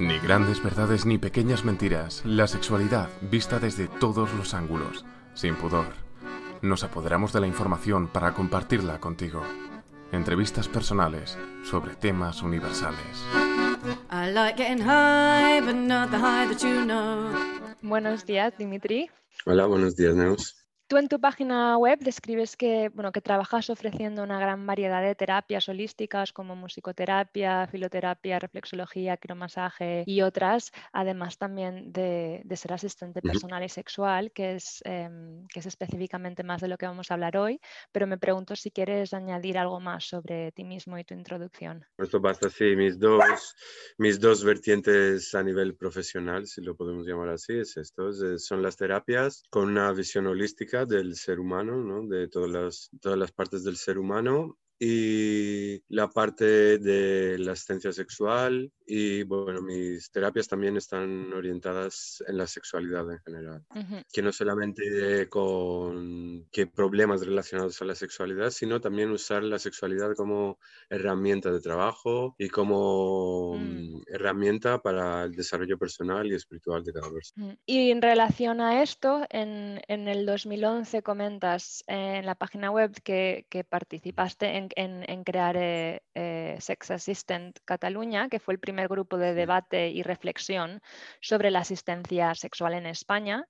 Ni grandes verdades ni pequeñas mentiras, la sexualidad vista desde todos los ángulos, sin pudor. Nos apoderamos de la información para compartirla contigo. Entrevistas personales sobre temas universales. Buenos días, Dimitri. Hola, buenos días, Neus. Tú en tu página web describes que, bueno, que trabajas ofreciendo una gran variedad de terapias holísticas como musicoterapia, filoterapia, reflexología, quiromasaje y otras, además también de, ser asistente personal y sexual, que es, em, que es específicamente más de lo que vamos a hablar hoy, pero me pregunto si quieres añadir algo más sobre ti mismo y tu introducción. Esto basta, sí, mis dos, mis dos vertientes a nivel profesional, si lo podemos llamar así, es esto, son las terapias con una visión holística del ser humano, ¿no? de todas las, todas las partes del ser humano y la parte de la asistencia sexual y bueno, mis terapias también están orientadas en la sexualidad en general, que no solamente con qué problemas relacionados a la sexualidad, sino también usar la sexualidad como herramienta de trabajo y como mm. Mm, herramienta para el desarrollo personal y espiritual de cada persona. Y en relación a esto, en, en el 2011 comentas en la página web que, que participaste en en, crear eh, eh, Sex Assistant Cataluña, que fue el primer grupo de debate y reflexión sobre la asistencia sexual en España.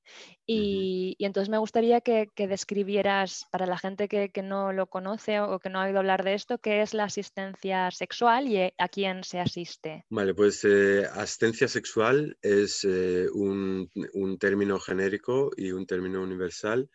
Y, entonces me gustaría que, describieras para la gente que, no lo conoce o que no ha oído hablar de esto, qué es la asistencia sexual y a quién se asiste. Vale, pues eh, asistencia sexual es un, un término genérico y un término universal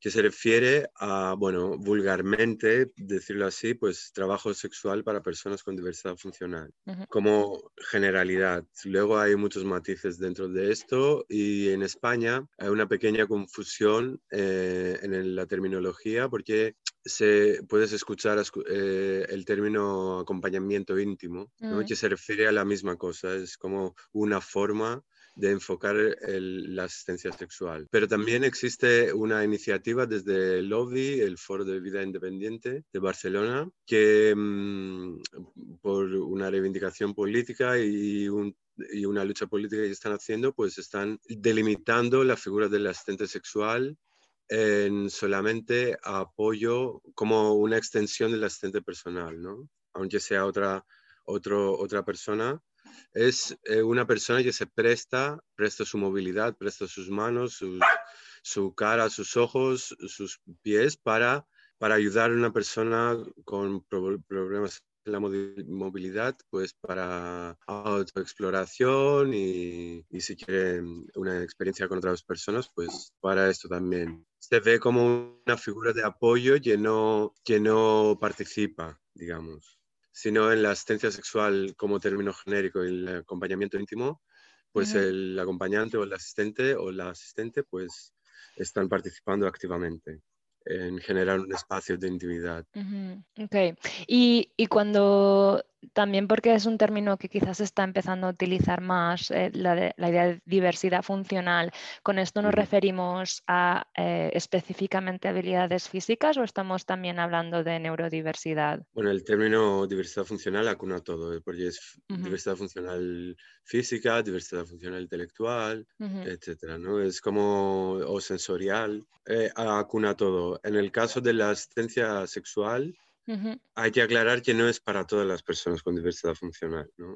que se refiere a, bueno, vulgarmente, decirlo así, pues trabajo sexual para personas con diversidad funcional, como generalidad. Luego hay muchos matices dentro de esto y en España hay una pequeña confusión eh, en la terminología porque se, puedes escuchar eh, el término acompañamiento íntimo, mm. que se refiere a la misma cosa, es como una forma de enfocar la asistencia sexual. Pero también existe una iniciativa desde el el Foro de Vida Independiente de Barcelona, que mm, por una reivindicación política y una lucha política que están haciendo, pues están delimitando la figura del asistente sexual en solamente apoyo como una extensión del asistente personal, ¿no? Aunque sea otra, otro, otra persona, es eh, una persona que se presta, presta su movilidad, presta sus manos, su, cara, sus ojos, sus pies para, para ayudar a una persona con problemas en la movilidad, pues para autoexploración y, y si quieren una experiencia con otras personas, pues para esto también. Se ve como una figura de apoyo que no, que no participa, digamos sino en la asistencia sexual como término genérico y el acompañamiento íntimo, pues el acompañante o el asistente o la asistente pues están participando activamente en generar un espacio de intimidad. Ok. Y, y, cuando también porque es un término que quizás está empezando a utilizar más, eh, la, idea de diversidad funcional. ¿Con esto nos referimos a eh, específicamente habilidades físicas o estamos también hablando de neurodiversidad? Bueno, el término diversidad funcional acuna todo, ¿eh? porque es diversidad funcional física, diversidad funcional intelectual, etcétera, ¿no? Es como, o sensorial, acuna todo. En el caso de la asistencia sexual, hay que aclarar que no es para todas las personas con diversidad funcional, ¿no?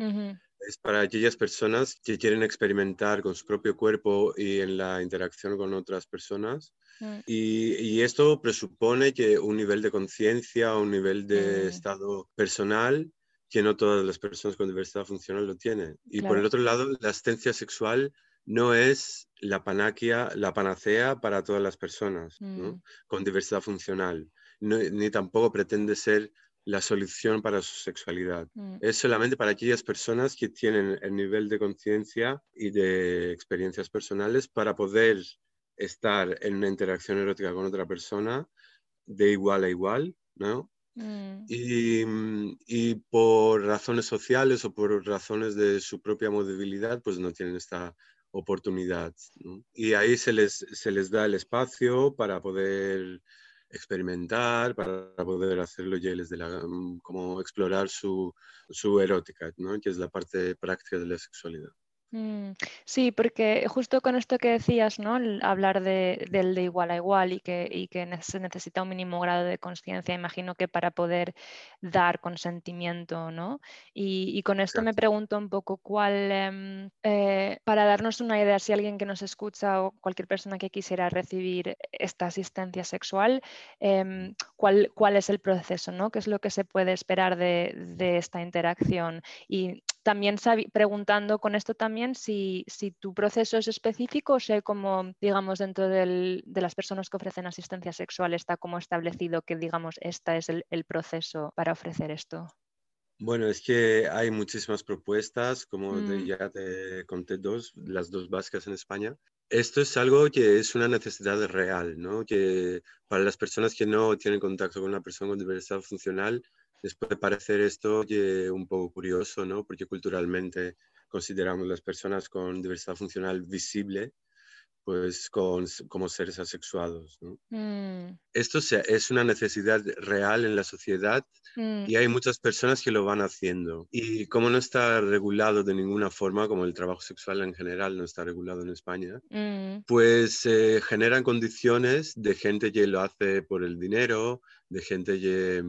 Es para aquellas personas que quieren experimentar con su propio cuerpo y en la interacción con otras personas. Mm. y, esto presupone que un nivel de conciencia, un nivel de mm. estado personal que no todas las personas con diversidad funcional lo tienen. Y por el otro lado, la asistencia sexual no es la panaquia, la panacea para todas las personas mm. con diversidad funcional ni tampoco pretende ser la solución para su sexualidad. Mm. Es solamente para aquellas personas que tienen el nivel de conciencia y de experiencias personales para poder estar en una interacción erótica con otra persona de igual a igual, ¿no? Mm. Y, por razones sociales o por razones de su propia movilidad, pues no tienen esta oportunidad. Y ahí se les, se les da el espacio para poder experimentar, para poder hacerlo ya de la, mm, como explorar su, su erótica, ¿no? que es la parte práctica de la sexualidad. Mm, sí, porque justo con esto que decías, ¿no? hablar de, del de igual a igual y que, que se necesita un mínimo grado de conciencia, imagino que para poder dar consentimiento, ¿no? Y, con esto me pregunto un poco cuál, em, eh, para darnos una idea, si alguien que nos escucha o cualquier persona que quisiera recibir esta asistencia sexual, em, ¿cuál, ¿cuál, es el proceso, ¿no? ¿Qué es lo que se puede esperar de, de esta interacción? Y también preguntando con esto también si, tu proceso es específico o si como, digamos, dentro de las personas que ofrecen asistencia sexual está como establecido que, digamos, este es el, proceso para ofrecer esto. Bueno, es que hay muchísimas propuestas, como mm. ya te conté dos, las dos básicas en España. Esto es algo que es una necesidad real, ¿no? Que para las personas que no tienen contacto con una persona con diversidad funcional, les puede parecer esto un poco curioso, ¿no? Porque culturalmente consideramos las personas con diversidad funcional visible pues con, como seres asexuados. ¿no? Mm. Esto es una necesidad real en la sociedad mm. y hay muchas personas que lo van haciendo. Y como no está regulado de ninguna forma, como el trabajo sexual en general no está regulado en España, mm. pues generan condiciones de gente que lo hace por el dinero, de gente que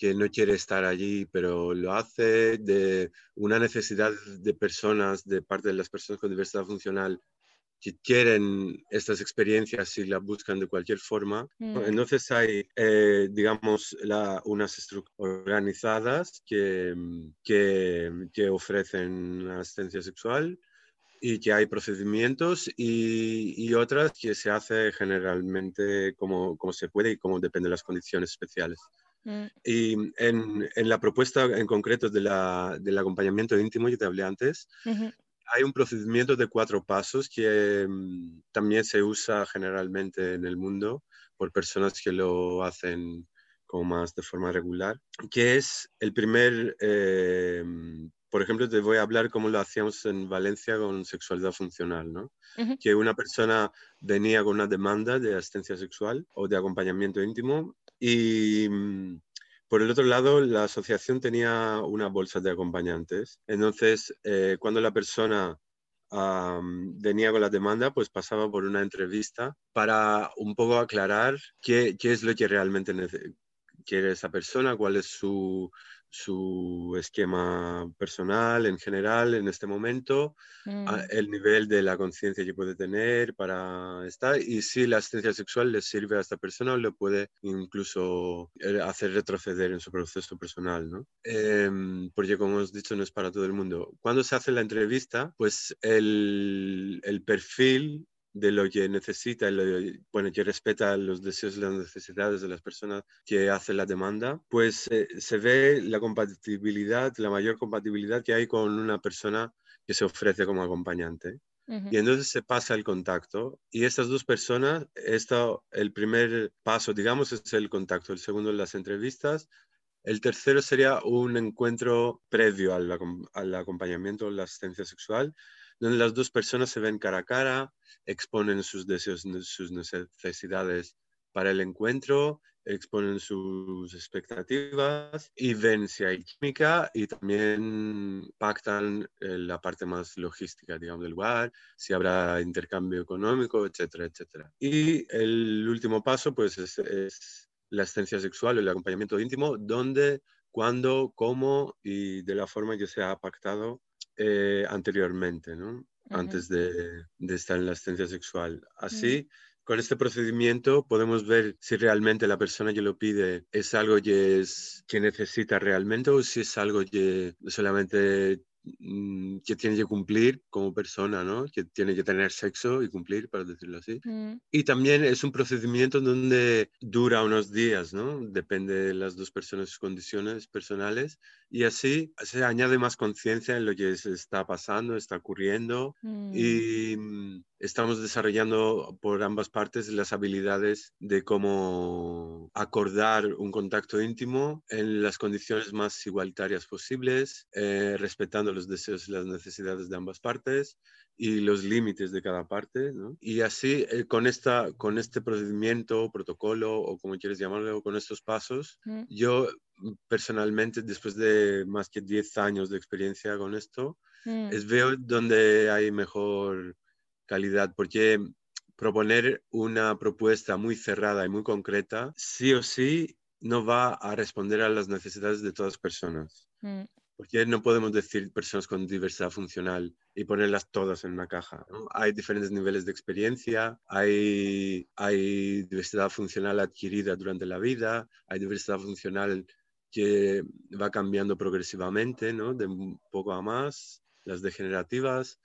que no quiere estar allí, pero lo hace de una necesidad de personas, de parte de las personas con diversidad funcional, que quieren estas experiencias y las buscan de cualquier forma. Mm. Entonces hay, eh, digamos, unas estructuras organizadas que, que, que, ofrecen asistencia sexual y que hay procedimientos y, y, otras que se hace generalmente como, como se puede y como depende de las condiciones especiales. Mm. Y en, en, la propuesta en concreto de la, del acompañamiento íntimo que te hablé antes, hay un procedimiento de cuatro pasos que mm, también se usa generalmente en el mundo por personas que lo hacen como más de forma regular, que es el primer, eh, por ejemplo, te voy a hablar cómo lo hacíamos en Valencia con sexualidad funcional, ¿no? Que una persona venía con una demanda de asistencia sexual o de acompañamiento íntimo y mm, por el otro lado, la asociación tenía una bolsa de acompañantes. Entonces, eh, cuando la persona venía con la demanda, pues pasaba por una entrevista para un poco aclarar qué, qué es lo que realmente quiere esa persona, cuál es su, su esquema personal en general en este momento, mm. el nivel de la conciencia que puede tener para estar y si la asistencia sexual le sirve a esta persona o le puede incluso eh, hacer retroceder en su proceso personal, ¿no? Em, porque como hemos dicho no es para todo el mundo. Cuando se hace la entrevista, pues el, el perfil de lo que necesita, bueno, que respeta los deseos y las necesidades de las personas que hacen la demanda, pues eh, se ve la compatibilidad, la mayor compatibilidad que hay con una persona que se ofrece como acompañante. Y entonces se pasa el contacto y estas dos personas, esto, el primer paso, digamos, es el contacto, el segundo las entrevistas, el tercero sería un encuentro previo al, al acompañamiento, la asistencia sexual, donde las dos personas se ven cara a cara, exponen sus deseos, sus necesidades para el encuentro, exponen sus expectativas y ven si hay química y también pactan eh, la parte más logística, digamos, del lugar, si habrá intercambio económico, etcétera, etcétera. Y el último paso, pues, es, la asistencia sexual o el acompañamiento íntimo, donde, cuándo, cómo y de la forma que se ha pactado eh, anteriormente, ¿no? antes de, estar en la asistencia sexual. Así, con este procedimiento podemos ver si realmente la persona que lo pide es algo que, es, que necesita realmente o si es algo que solamente Mm, que tiene que cumplir como persona, ¿no? Que tiene que tener sexo y cumplir, para decirlo así. Mm. Y también es un procedimiento donde dura unos días, ¿no? Depende de las dos personas, sus condiciones personales. Y así se añade más conciencia en lo que se está pasando, está ocurriendo. Mm. Y estamos desarrollando por ambas partes las habilidades de cómo acordar un contacto íntimo en las condiciones más igualitarias posibles, eh, respetando los deseos y las necesidades de ambas partes y los límites de cada parte. Y así, eh, con, esta, con este procedimiento, protocolo o como quieres llamarlo, con estos pasos, yo personalmente, después de más que 10 años de experiencia con esto, Mm. Es veo donde hay mejor calidad, porque proponer una propuesta muy cerrada y muy concreta, sí o sí, no va a responder a las necesidades de todas las personas. Mm. Porque no podemos decir personas con diversidad funcional y ponerlas todas en una caja. ¿no? Hay diferentes niveles de experiencia, hay, hay diversidad funcional adquirida durante la vida, hay diversidad funcional que va cambiando progresivamente, ¿no? de un poco a más, las degenerativas.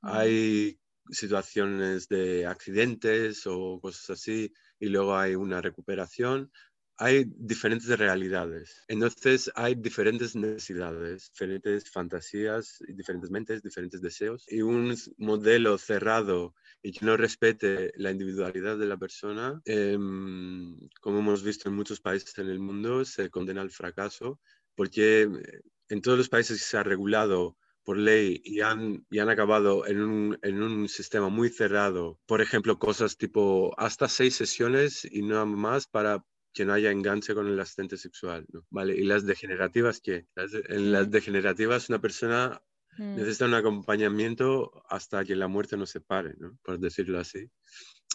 Mm. Hay situaciones de accidentes o cosas así y luego hay una recuperación hay diferentes realidades. Entonces hay diferentes necesidades, diferentes fantasías, diferentes mentes, diferentes deseos. Y un modelo cerrado y que no respete la individualidad de la persona, em, como hemos visto en muchos países en el mundo, se condena al fracaso, porque eh, en todos los países se ha regulado por ley y han, y han acabado en un, en un, sistema muy cerrado. Por ejemplo, cosas tipo hasta seis sesiones y nada más para que no haya enganche con el asistente sexual, ¿no? ¿Vale? Y las degenerativas, ¿qué? en las degenerativas una persona Mm. necesita un acompañamiento hasta que la muerte nos separe, ¿no? Por decirlo así.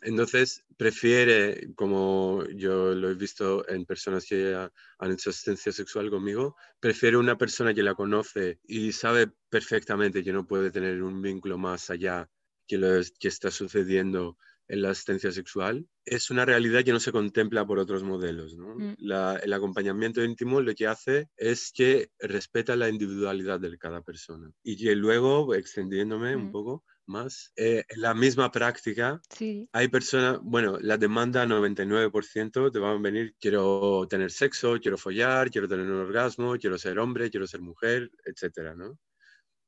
Entonces, prefiere, como yo lo he visto en personas que han hecho asistencia sexual conmigo, prefiere una persona que la conoce y sabe perfectamente que no puede tener un vínculo más allá que lo que está sucediendo en la asistencia sexual es una realidad que no se contempla por otros modelos. ¿no? Mm. La- el acompañamiento íntimo lo que hace es que respeta la individualidad de cada persona y que luego, extendiéndome un Mm. poco más, eh, en la misma práctica Sí. hay personas, bueno, la demanda 99% te van a venir, quiero tener sexo, quiero follar, quiero tener un orgasmo, quiero ser hombre, quiero ser mujer, etcétera, ¿no?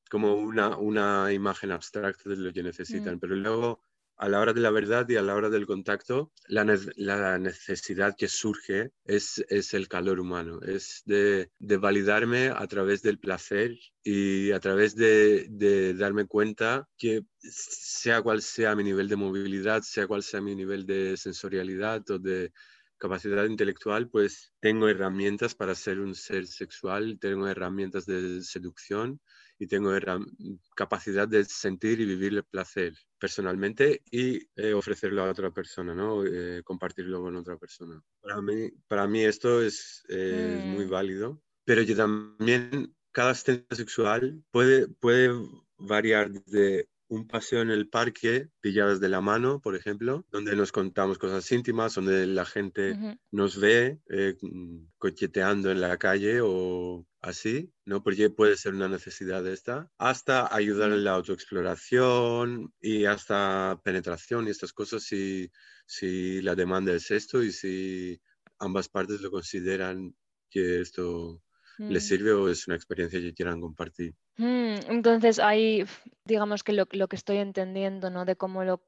Como una, una imagen abstracta de lo que necesitan, Mm. pero luego a la hora de la verdad y a la hora del contacto, la, la necesidad que surge es, es el calor humano, es de, de validarme a través del placer y a través de, de darme cuenta que sea cual sea mi nivel de movilidad, sea cual sea mi nivel de sensorialidad o de capacidad intelectual, pues tengo herramientas para ser un ser sexual, tengo herramientas de seducción y tengo herram- capacidad de sentir y vivir el placer personalmente y eh, ofrecerlo a otra persona, ¿no? Eh, compartirlo con otra persona. Para mí, para mí esto es, eh, muy Mm. válido, pero que también cada asistencia sexual puede, puede variar de un paseo en el parque, pilladas de la mano, por ejemplo, donde nos contamos cosas íntimas, donde la gente nos ve eh, mm, coqueteando en la calle o así, ¿no? Porque puede ser una necesidad de esta, hasta ayudar en la autoexploración y hasta penetración y estas cosas si, si la demanda es esto y si ambas partes lo consideran que esto les Mm. sirve o es una experiencia que quieran compartir. Mm, Entonces f- digamos que lo, lo que estoy entendiendo, ¿no? De cómo lo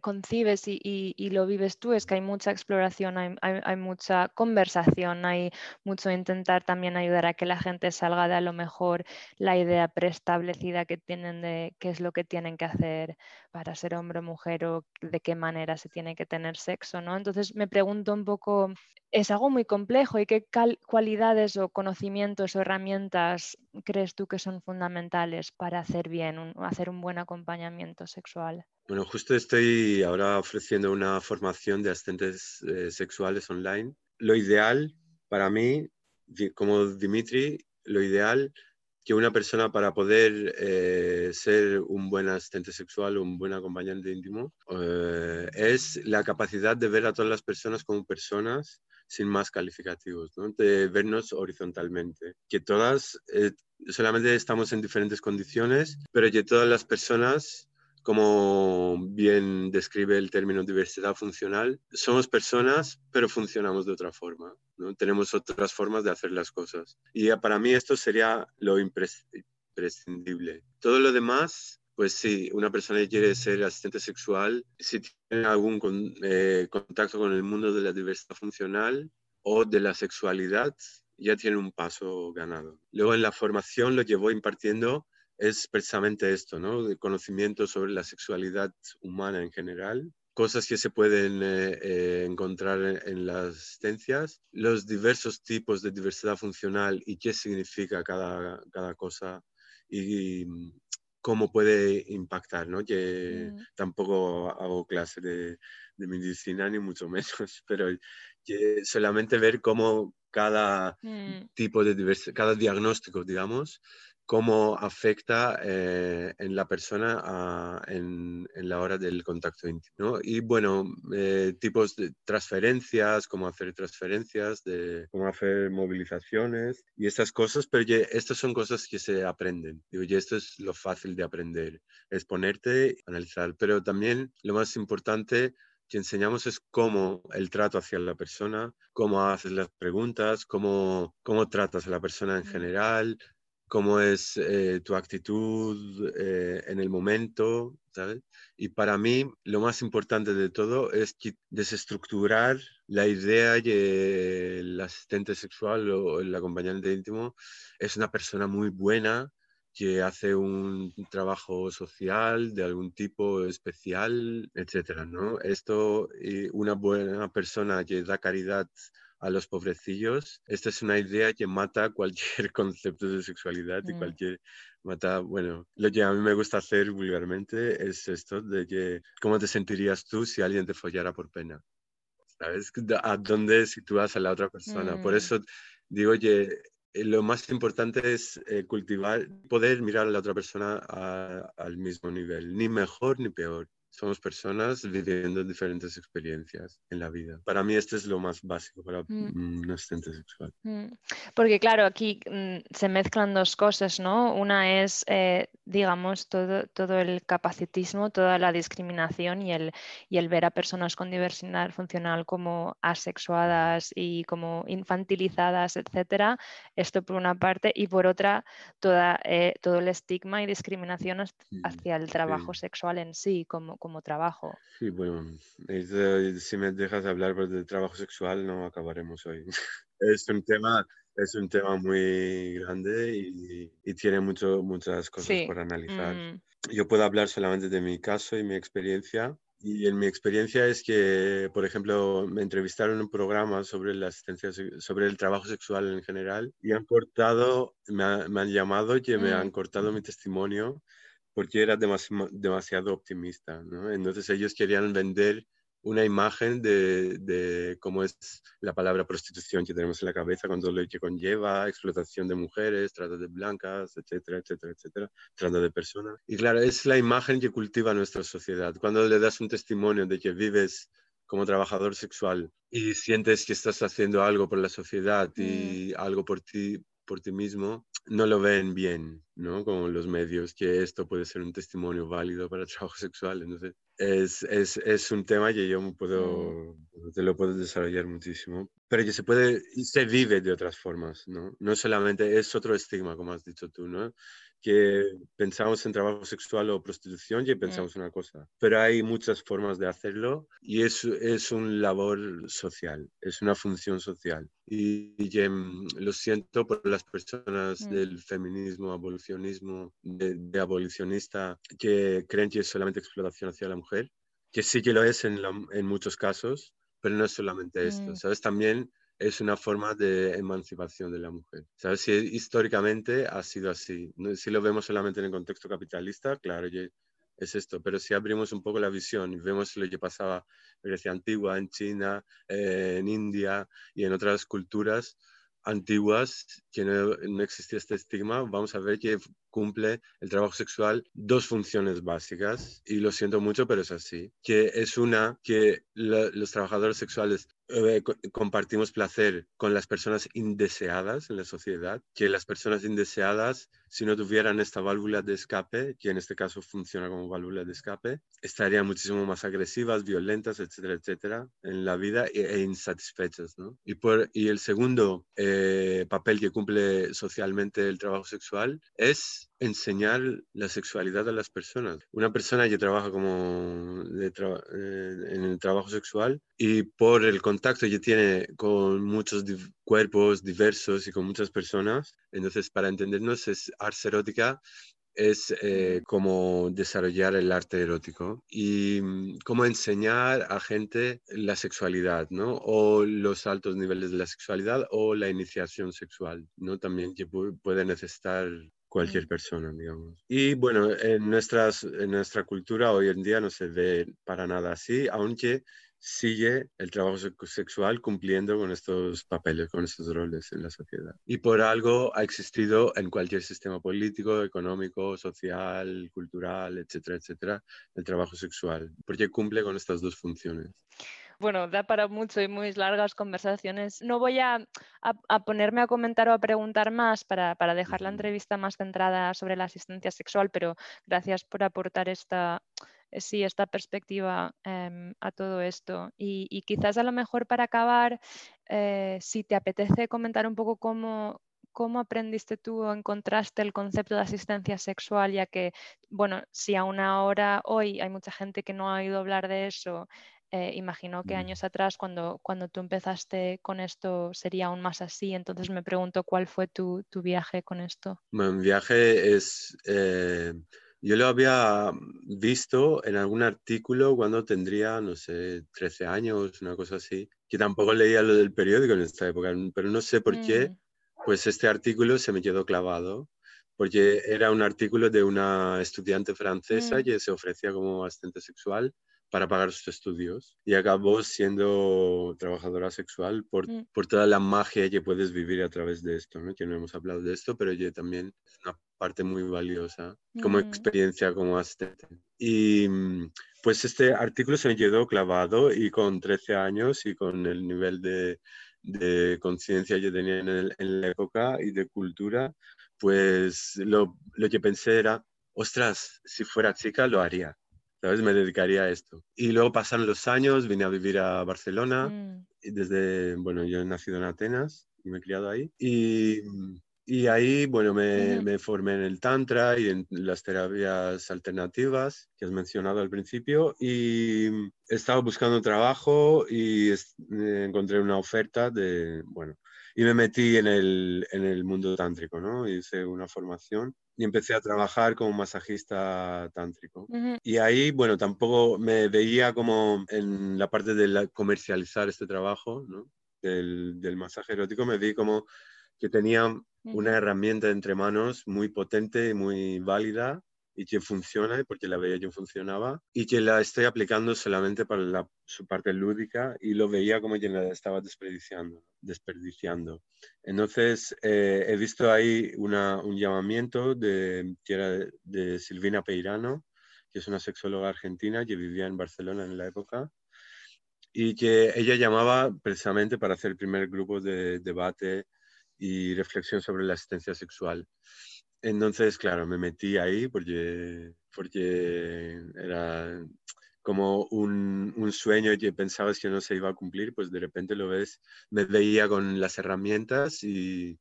concibes y, lo vives tú es que hay mucha exploración, hay, hay- mucha conversación, hay mucho intentar también ayudar a que la gente salga de a lo mejor la idea preestablecida que tienen de qué es lo que tienen que hacer para ser hombre o mujer o de qué manera se tiene que tener sexo, ¿no? Entonces me pregunto un poco, es algo muy complejo y qué cualidades o conocimientos o herramientas crees tú que son fundamentales para hacer bien, un- hacer un buen acompañamiento sexual? Bueno, justo estoy ahora ofreciendo una formación de asistentes eh, sexuales online. Lo ideal para mí, como Dimitri, lo ideal que una persona para poder eh, ser un buen asistente sexual un buen acompañante íntimo eh, es la capacidad de ver a todas las personas como personas sin más calificativos, ¿no? de vernos horizontalmente, que todas eh, solamente estamos en diferentes condiciones, pero que todas las personas como bien describe el término diversidad funcional, somos personas, pero funcionamos de otra forma. ¿no? Tenemos otras formas de hacer las cosas. Y para mí esto sería lo impres- imprescindible. Todo lo demás, pues sí, una persona que quiere ser asistente sexual, si tiene algún eh, contacto con el mundo de la diversidad funcional o de la sexualidad, ya tiene un paso ganado. Luego en la formación lo que impartiendo es precisamente esto, ¿no? De conocimiento sobre la sexualidad humana en general, cosas que se pueden eh, eh, encontrar en, en las asistencias, los diversos tipos de diversidad funcional y qué significa cada, cada cosa y, cómo puede impactar, ¿no? Que Mm. tampoco hago clase de, de medicina ni mucho menos, pero que solamente ver cómo cada Mm. tipo de cada diagnóstico, digamos, cómo afecta eh, en la persona a- en, en la hora del contacto íntimo. ¿no? Y bueno, eh, tipos de transferencias, cómo hacer transferencias, de cómo hacer movilizaciones y estas cosas, pero ya, estas son cosas que se aprenden. Digo, y esto es lo fácil de aprender, es ponerte, analizar, pero también lo más importante que enseñamos es cómo el trato hacia la persona, cómo haces las preguntas, cómo, cómo tratas a la persona en general, cómo es eh, tu actitud eh, en el momento, ¿sabes? Y para mí lo más importante de todo es desestructurar la idea que el asistente sexual o el acompañante íntimo es una persona muy buena que hace un trabajo social de algún tipo especial, etcétera, ¿no? Esto, una buena persona que da caridad a los pobrecillos, esta es una idea que mata cualquier concepto de sexualidad y Mm. cualquier mata, bueno, lo que a mí me gusta hacer vulgarmente es esto de que, ¿cómo te sentirías tú si alguien te follara por pena? ¿Sabes? ¿A dónde sitúas a la otra persona? Por Mm. eso digo que eh, lo más importante es eh, cultivar, poder mirar a la otra persona a- al mismo nivel, ni mejor ni peor. Somos personas viviendo diferentes experiencias en la vida. Para mí esto es lo más básico para Mm. un asistente sexual. Mm, Porque claro, aquí mm, se mezclan dos cosas, ¿no? Una es, eh, digamos, todo, todo el capacitismo, toda la discriminación y el, y el ver a personas con diversidad funcional como asexuadas y como infantilizadas, etcétera. Esto por una parte. Y por otra, toda, eh, todo el estigma y discriminación hacia el trabajo sí. sexual en sí, como, como trabajo. Sí, bueno, es, si me dejas hablar pues, de trabajo sexual, no acabaremos hoy. Es un tema, es un tema muy grande y, y tiene mucho, muchas cosas Sí. por analizar. Mm, Yo puedo hablar solamente de mi caso y mi experiencia. Y en mi experiencia es que, por ejemplo, me entrevistaron en un programa sobre la asistencia, sobre el trabajo sexual en general y han cortado, me, ha- me han llamado y me Mm. han cortado mi testimonio porque era demasi- demasiado optimista, ¿no? Entonces ellos querían vender una imagen de, de cómo es la palabra prostitución que tenemos en la cabeza, con todo lo que conlleva, explotación de mujeres, trata de blancas, etcétera, etcétera, etcétera, trata de personas. Y claro, es la imagen que cultiva nuestra sociedad. Cuando le das un testimonio de que vives como trabajador sexual y sientes que estás haciendo algo por la sociedad y algo por ti, por ti mismo, no lo ven bien, ¿no? Como los medios, que esto puede ser un testimonio válido para el trabajo sexual. Entonces, es, es, es un tema que yo puedo, te lo puedo desarrollar muchísimo, pero que se puede, se vive de otras formas, ¿no? No solamente es otro estigma, como has dicho tú, ¿no? Que pensamos en trabajo sexual o prostitución y pensamos una cosa, pero hay muchas formas de hacerlo y es, es un labor social, es una función social. Y, mm, lo siento por las personas Mm. del feminismo, abolicionismo, de, de abolicionista, que creen que es solamente explotación hacia la mujer, que sí que lo es en, la- en muchos casos, pero no es solamente esto, Mm. ¿sabes? También es una forma de emancipación de la mujer. ¿Sabes? Si históricamente ha sido así. Si lo vemos solamente en el contexto capitalista, claro es esto, pero si abrimos un poco la visión y vemos lo que pasaba en Grecia antigua, en China, eh, en India y en otras culturas antiguas que no, existía este estigma, vamos a ver que cumple el trabajo sexual dos funciones básicas y lo siento mucho, pero es así, que es una que los trabajadores sexuales eh, co- compartimos placer con las personas indeseadas en la sociedad, que las personas indeseadas, si no tuvieran esta válvula de escape, que en este caso funciona como válvula de escape, estarían muchísimo más agresivas, violentas, etcétera, etcétera, en la vida e, e insatisfechas, ¿no? Y, por, y el segundo eh, papel que cumple socialmente el trabajo sexual es enseñar la sexualidad a las personas. Una persona que trabaja como eh, en el trabajo sexual y por el contacto que tiene con muchos cuerpos diversos y con muchas personas, entonces para entendernos es arte erótica es eh, como desarrollar el arte erótico y mm, cómo enseñar a gente la sexualidad, ¿no? O los altos niveles de la sexualidad o la iniciación sexual, ¿no? También que pu- puede necesitar cualquier persona, digamos. Y bueno, en, nuestras, en nuestra cultura hoy en día no se ve para nada así, aunque sigue el trabajo sex- sexual cumpliendo con estos papeles, con estos roles en la sociedad. Y por algo ha existido en cualquier sistema político, económico, social, cultural, etcétera, etcétera, el trabajo sexual, porque cumple con estas dos funciones. Bueno, da para mucho y muy largas conversaciones. No voy a, a- a ponerme a comentar o a preguntar más para, para dejar la entrevista más centrada sobre la asistencia sexual, pero gracias por aportar esta, eh, sí, esta perspectiva em, a todo esto. Y, y quizás a lo mejor para acabar, eh, si te apetece comentar un poco cómo, cómo aprendiste tú o encontraste el concepto de asistencia sexual, ya que, bueno, si aún ahora, hoy, hay mucha gente que no ha oído hablar de eso, eh, imagino que Mm. años atrás, cuando, cuando tú empezaste con esto, sería aún más así. Entonces me pregunto cuál fue tu, tu viaje con esto. Mi viaje es, eh, yo lo había visto en algún artículo cuando tendría, no sé, 13 años, una cosa así, que tampoco leía lo del periódico en esta época, pero no sé por qué, Mm, pues este artículo se me quedó clavado, porque era un artículo de una estudiante francesa Mm. que se ofrecía como asistente sexual para pagar sus estudios y acabó siendo trabajadora sexual por, Mm. por toda la magia que puedes vivir a través de esto, ¿no? Que no hemos hablado de esto, pero que también es una parte muy valiosa como Mm. experiencia como asistente. Y mm, pues este artículo se me quedó clavado y con 13 años y con el nivel de, de conciencia que tenía en, el- en la época y de cultura, pues lo, lo que pensé era, ostras, si fuera chica lo haría. ¿Sabes? Me dedicaría a esto. Y luego pasaron los años, vine a vivir a Barcelona mm, y desde, bueno, yo he nacido en Atenas y me he criado ahí. Y, y ahí, bueno, me, me formé en el Tantra y en las terapias alternativas que has mencionado al principio. Y he estado buscando trabajo y eh, encontré una oferta de, bueno, y me metí en el, en el mundo tántrico, ¿no? Hice una formación y empecé a trabajar como masajista tántrico. Y ahí, bueno, tampoco me veía como en la parte de la- comercializar este trabajo, ¿no? Del, del masaje erótico, me vi como que tenía una herramienta entre manos muy potente y muy válida y que funciona, porque la veía que funcionaba, y que la estoy aplicando solamente para la- su parte lúdica y lo veía como que la estaba desperdiciando. desperdiciando. Entonces, eh, he visto ahí una- un llamamiento de, que era de, Silvina Peirano, que es una sexóloga argentina que vivía en Barcelona en la época, y que ella llamaba precisamente para hacer el primer grupo de debate y reflexión sobre la asistencia sexual. Entonces, claro, me metí ahí porque, porque era como un, un sueño que pensabas que no se iba a cumplir, pues de repente lo ves, me veía con las herramientas y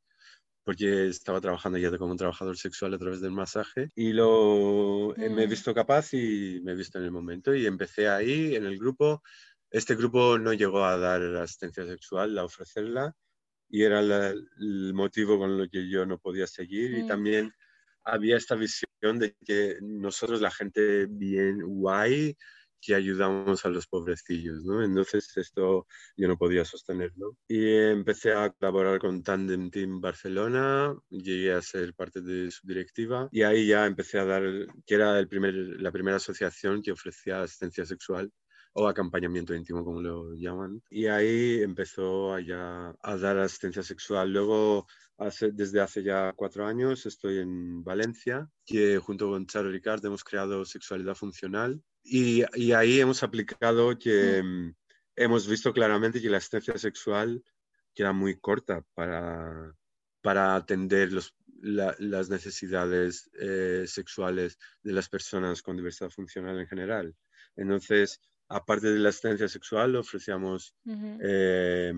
porque estaba trabajando ya como un trabajador sexual a través del masaje y lo eh, me he Mm. visto capaz y me he visto en el momento y empecé ahí en el grupo. Este grupo no llegó a dar asistencia sexual, a ofrecerla, y era la- el motivo con lo que yo no podía seguir. Y también había esta visión de que nosotros, la gente bien guay, que ayudamos a los pobrecillos, ¿no? Entonces esto yo no podía sostenerlo. Y empecé a colaborar con Tandem Team Barcelona, llegué a ser parte de su directiva y ahí ya empecé a dar, que era el primer, la primera asociación que ofrecía asistencia sexual o acompañamiento íntimo, como lo llaman. Y ahí empezó a, ya a dar asistencia sexual. Luego, hace, desde hace ya cuatro años, estoy en Valencia, que junto con Charo Ricard hemos creado Sexualidad Funcional. Y, y ahí hemos aplicado que mm, hemos visto claramente que la asistencia sexual queda muy corta para, para atender los, la, las necesidades eh, sexuales de las personas con diversidad funcional en general. Entonces, aparte de la asistencia sexual, ofrecíamos eh,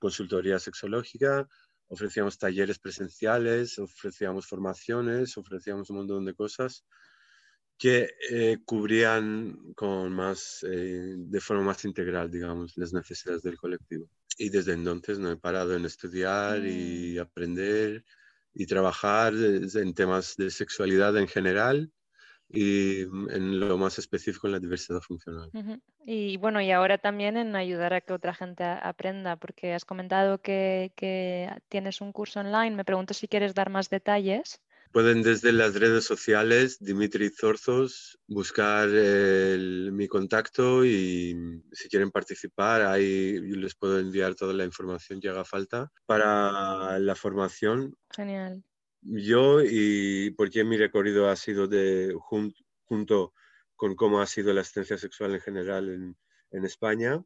consultoría sexológica, ofrecíamos talleres presenciales, ofrecíamos formaciones, ofrecíamos un montón de cosas que eh, cubrían con más, eh, de forma más integral, digamos, las necesidades del colectivo. Y desde entonces no he parado en estudiar y aprender y trabajar en temas de sexualidad en general y en lo más específico en la diversidad funcional. Ujú. Y bueno, y ahora también en ayudar a que otra gente aprenda, porque has comentado que, que tienes un curso online. Me pregunto si quieres dar más detalles. Pueden desde las redes sociales, Dimitri Zorzos, buscar mi contacto y si quieren participar, ahí les puedo enviar toda la información que haga falta para la formación. Genial. Yo y porque mi recorrido ha sido de junto con cómo ha sido la asistencia sexual en general en, en España,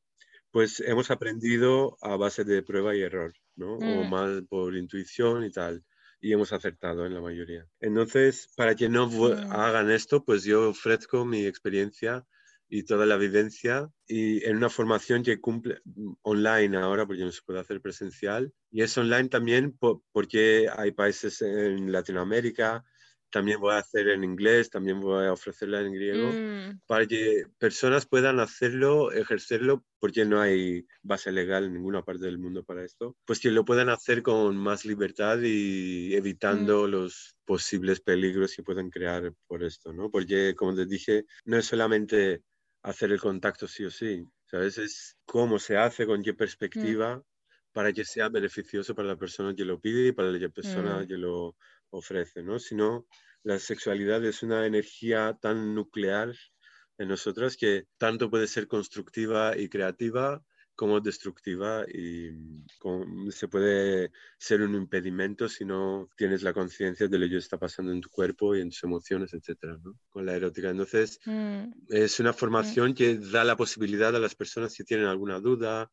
pues hemos aprendido a base de prueba y error, ¿no? O mm. más por intuición y tal. Y hemos acertado en la mayoría. Entonces, para que no mm. hagan esto, pues yo ofrezco mi experiencia y toda la vivencia y en una formación que cumple online ahora porque no se puede hacer presencial y es online también porque hay países en Latinoamérica también voy a hacer en inglés, también voy a ofrecerla en griego, mm. para que personas puedan hacerlo, ejercerlo, porque no hay base legal en ninguna parte del mundo para esto, pues que lo puedan hacer con más libertad y evitando mm. los posibles peligros que pueden crear por esto, ¿no? Porque, como te dije, no es solamente hacer el contacto sí o sí, ¿sabes? Es cómo se hace, con qué mm. perspectiva, para que sea beneficioso para la persona que lo pide y para la persona que lo ofrece, ¿no? Sino la sexualidad es una energía tan nuclear en nosotros que tanto puede ser constructiva y creativa como destructiva y se puede ser un impedimento si no tienes la conciencia de lo que está pasando en tu cuerpo y en tus emociones, etcétera, ¿no? Con la erótica. Entonces, mm. es una formación que da la posibilidad a las personas que tienen alguna duda,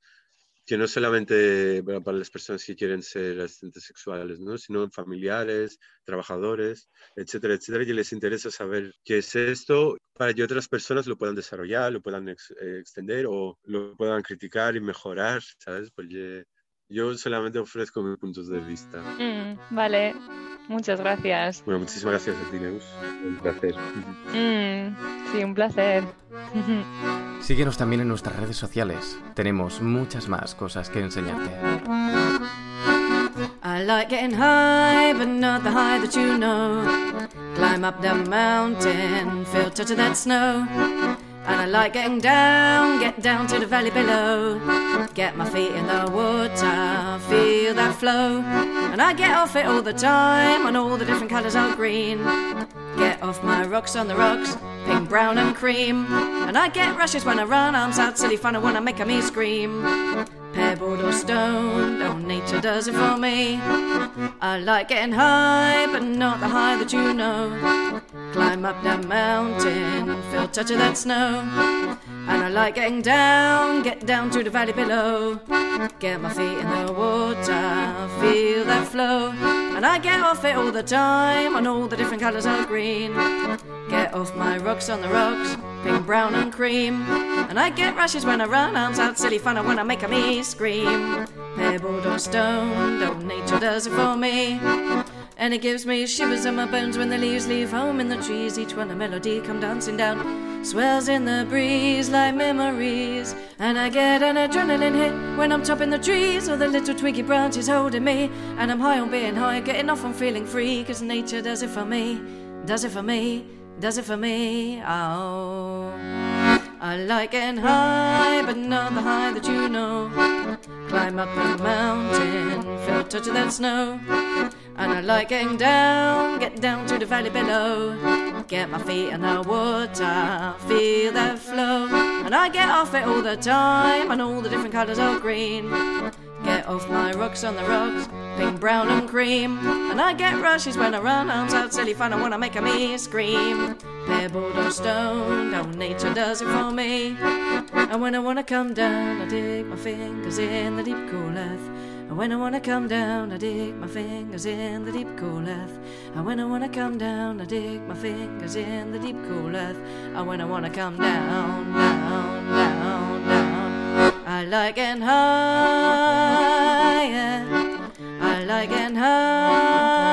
que no solamente para las personas que quieren ser asistentes sexuales, ¿no? sino familiares, trabajadores, etcétera, etcétera, que les interesa saber qué es esto para que otras personas lo puedan desarrollar, lo puedan eh, extender o lo puedan criticar y mejorar, ¿sabes? Porque yo solamente ofrezco mis puntos de vista. Mm, vale, muchas gracias. Bueno, muchísimas gracias a ti, Neus. Un placer. Mm, sí, un placer. Síguenos también en nuestras redes sociales. Tenemos muchas más cosas que enseñarte. I like getting high, but not the high that you know. Climb up the mountain, feel touch of that snow. And I like getting down, get down to the valley below. Get my feet in the water, feel that flow. And I get off it all the time on all the different colours are green. Get off my rocks on the rocks, pink, brown, and cream. And I get rushes when I run, arms out, silly fun, I wanna make a me scream. Pebbled or stone, oh, nature does it for me. I like getting high, but not the high that you know. Climb up that mountain, feel touch of that snow. And I like getting down, get down to the valley below. Get my feet in the water, feel that flow. And I get off it all the time on all the different colours of green. Get off my rocks on the rocks, pink, brown, and cream. And I get rushes when I run, arms out, silly fun, I make a me scream. Pebbled or stone, don't nature does it for me. And it gives me shivers in my bones when the leaves leave home in the trees. Each one a melody come dancing down, swells in the breeze like memories. And I get an adrenaline hit when I'm topping the trees, or the little twiggy branches holding me. And I'm high on being high, getting off on feeling free, cause nature does it for me, does it for me, does it for me. Oh. I like getting high, but not the high that you know. Climb up the mountain, feel touch of that snow. And I like getting down, get down to the valley below. Get my feet in the water, feel that flow. And I get off it all the time, and all the different colours of green. Get off my rocks on the rocks, pink, brown, and cream. And I get rushes when I run, arms out, silly fun, I wanna make a me scream. Pebbled or stone, oh, nature does it for me. And when I wanna come down, I dig my fingers in the deep cool earth. And when I wanna come down, I dig my fingers in the deep cool earth. And when I wanna come down, I dig my fingers in the deep cool earth. And when I wanna come down, down, down, down, I like it higher. I like it higher.